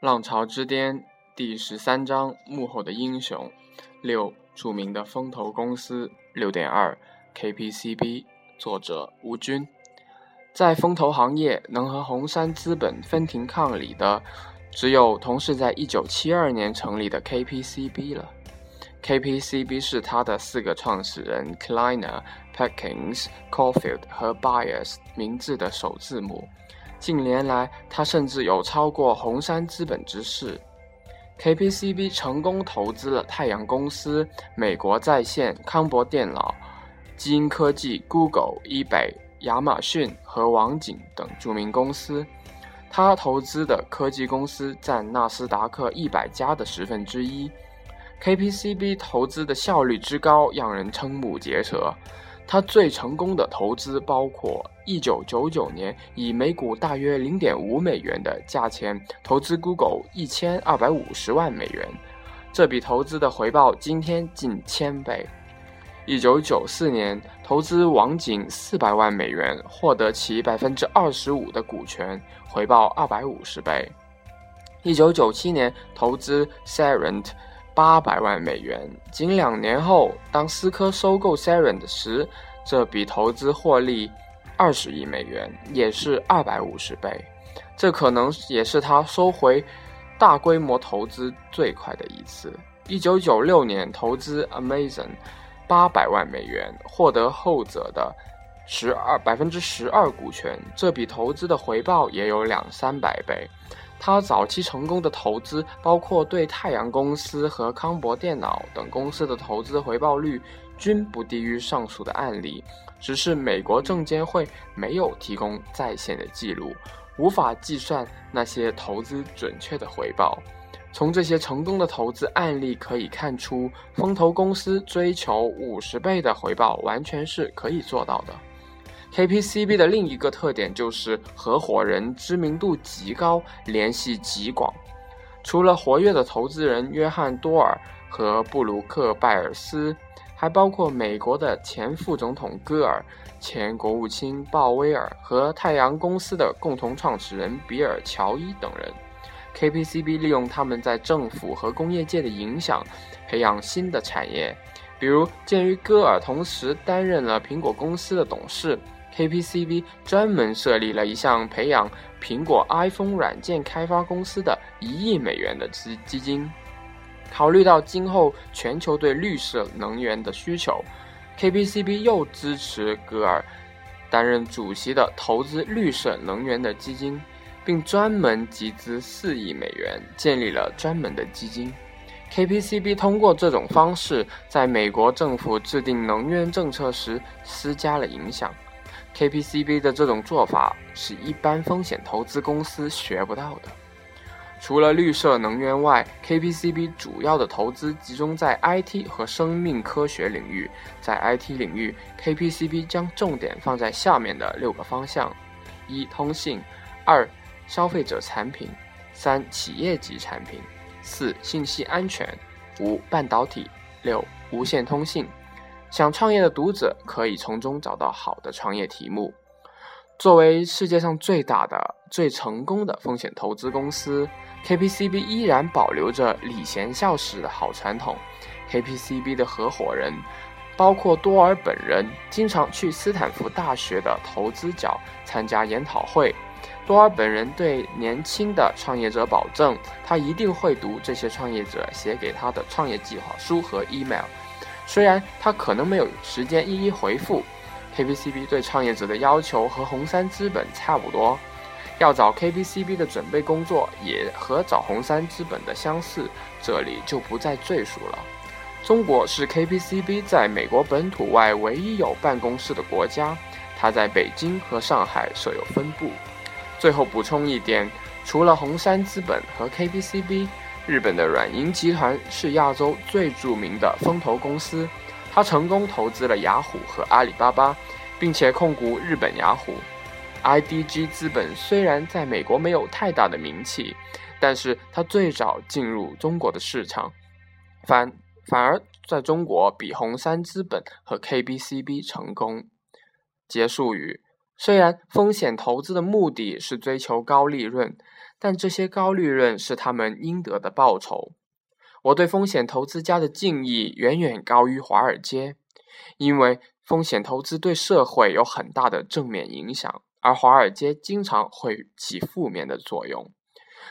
浪潮之巅第十三章幕后的英雄六著名的风投公司六点二 KPCB 作者吴军，在风投行业能和红杉资本分庭抗礼的，只有同是在一九七二年成立的 KPCB 了。KPCB 是他的四个创始人 Kleiner、Perkins、Caulfield 和 Byers 名字的首字母。近年来，他甚至有超过红杉资本之势。KPCB 成功投资了太阳公司、美国在线、康博电脑、基因科技、Google、eBay、亚马逊和网景等著名公司。他投资的科技公司占纳斯达克一百家的十分之一。KPCB 投资的效率之高，让人瞠目结舌。他最成功的投资包括1999年以每股大约0.5美元的价钱投资 Google 1250万美元，这笔投资的回报今天近千倍。1994年投资网景400万美元，获得其25%的股权，回报250倍。1997年投资 Serent。八百万美元。仅两年后，当思科收购 Seren 时，这笔投资获利二十亿美元，也是二百五十倍。这可能也是他收回大规模投资最快的一次。一九九六年投资 Amazon 八百万美元，获得后者的十二百分之十二股权，这笔投资的回报也有两三百倍。他早期成功的投资包括对太阳公司和康博电脑等公司的投资回报率均不低于上述的案例，只是美国证监会没有提供在线的记录，无法计算那些投资准确的回报。从这些成功的投资案例可以看出，风投公司追求五十倍的回报完全是可以做到的。KPCB 的另一个特点就是合伙人知名度极高，联系极广。除了活跃的投资人约翰多尔和布鲁克拜尔斯，还包括美国的前副总统戈尔、前国务卿鲍威尔和太阳公司的共同创始人比尔乔伊等人。KPCB 利用他们在政府和工业界的影响，培养新的产业。比如，鉴于戈尔同时担任了苹果公司的董事。KPCB 专门设立了一项培养苹果 iPhone 软件开发公司的一亿美元的基基金。考虑到今后全球对绿色能源的需求，KPCB 又支持戈尔担任主席的投资绿色能源的基金，并专门集资四亿美元建立了专门的基金。KPCB 通过这种方式，在美国政府制定能源政策时施加了影响。KPCB 的这种做法是一般风险投资公司学不到的。除了绿色能源外，KPCB 主要的投资集中在 IT 和生命科学领域。在 IT 领域，KPCB 将重点放在下面的六个方向：一、通信；二、消费者产品；三、企业级产品；四、信息安全；五、半导体；六、无线通信。想创业的读者可以从中找到好的创业题目。作为世界上最大的、最成功的风险投资公司，KPCB 依然保留着礼贤下士的好传统。KPCB 的合伙人包括多尔本人，经常去斯坦福大学的投资角参加研讨会。多尔本人对年轻的创业者保证，他一定会读这些创业者写给他的创业计划书和 email。虽然他可能没有时间一一回复，KPCB 对创业者的要求和红杉资本差不多，要找 KPCB 的准备工作也和找红杉资本的相似，这里就不再赘述了。中国是 KPCB 在美国本土外唯一有办公室的国家，它在北京和上海设有分部。最后补充一点，除了红杉资本和 KPCB。日本的软银集团是亚洲最著名的风投公司，它成功投资了雅虎和阿里巴巴，并且控股日本雅虎。IDG 资本虽然在美国没有太大的名气，但是它最早进入中国的市场，反反而在中国比红杉资本和 KBCB 成功。结束语。虽然风险投资的目的是追求高利润，但这些高利润是他们应得的报酬。我对风险投资家的敬意远远高于华尔街，因为风险投资对社会有很大的正面影响，而华尔街经常会起负面的作用。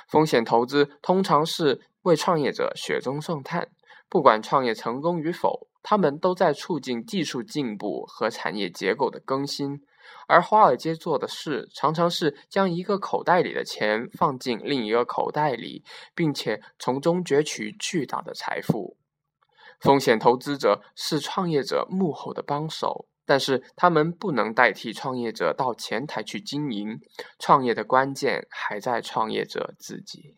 风险投资通常是为创业者雪中送炭，不管创业成功与否，他们都在促进技术进步和产业结构的更新。而华尔街做的事，常常是将一个口袋里的钱放进另一个口袋里，并且从中攫取巨大的财富。风险投资者是创业者幕后的帮手，但是他们不能代替创业者到前台去经营。创业的关键还在创业者自己。